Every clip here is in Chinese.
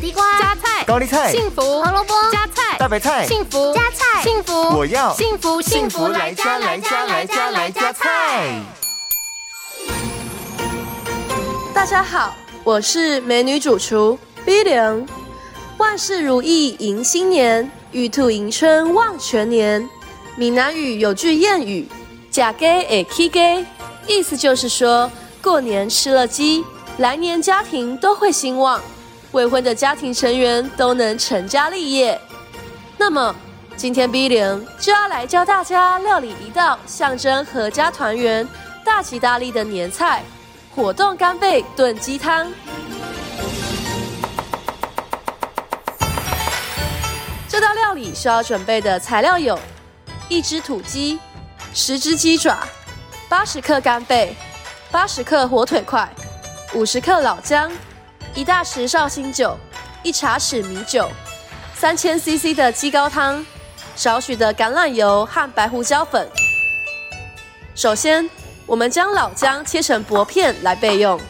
地瓜、加菜、高丽菜、幸福、胡萝卜、加菜、大白菜、幸福、加菜、幸福，我要幸福幸福来加来加来加来加菜。大家好，我是美女主厨 B 零。万事如意迎新年，玉兔迎春旺全年。闽南语有句谚语：“假鸡也 K 鸡”，意思就是说过年吃了鸡，来年家庭都会兴旺，未婚的家庭成员都能成家立业。那么今天 B 零就要来教大家料理一道象征阖家团圆、大吉大利的年菜。火冻干贝炖鸡汤。这道料理需要准备的材料有：一只土鸡、十只鸡爪、八十克干贝、八十克火腿块、五十克老姜、一大匙绍兴酒、一茶匙米酒、三千 CC 的鸡高汤、少许的橄榄油和白胡椒粉。首先，我们将老姜切成薄片来备用，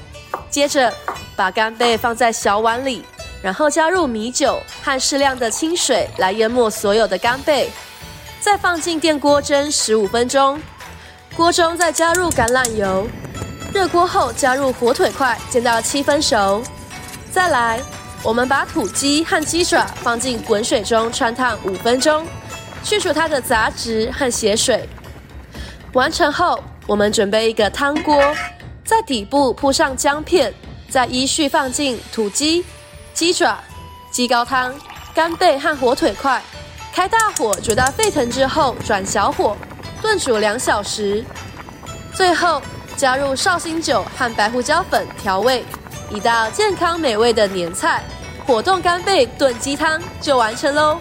接着把干贝放在小碗里，然后加入米酒和适量的清水来淹没所有的干贝，再放进电锅蒸十五分钟。锅中再加入橄榄油，热锅后加入火腿块煎到七分熟。再来，我们把土鸡和鸡爪放进滚水中汆烫五分钟，去除它的杂质和血水。完成后，我们准备一个汤锅，在底部铺上姜片，再依序放进土鸡、鸡爪、鸡高汤、干贝和火腿块，开大火煮到沸腾之后，转小火炖煮两小时。最后加入绍兴酒和白胡椒粉调味，一道健康美味的年菜——果冻干贝炖鸡汤就完成喽。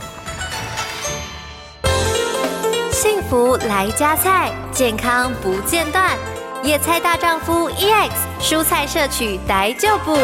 幸福来加菜，健康不间断。野菜大丈夫 EX，蔬菜摄取逮就补。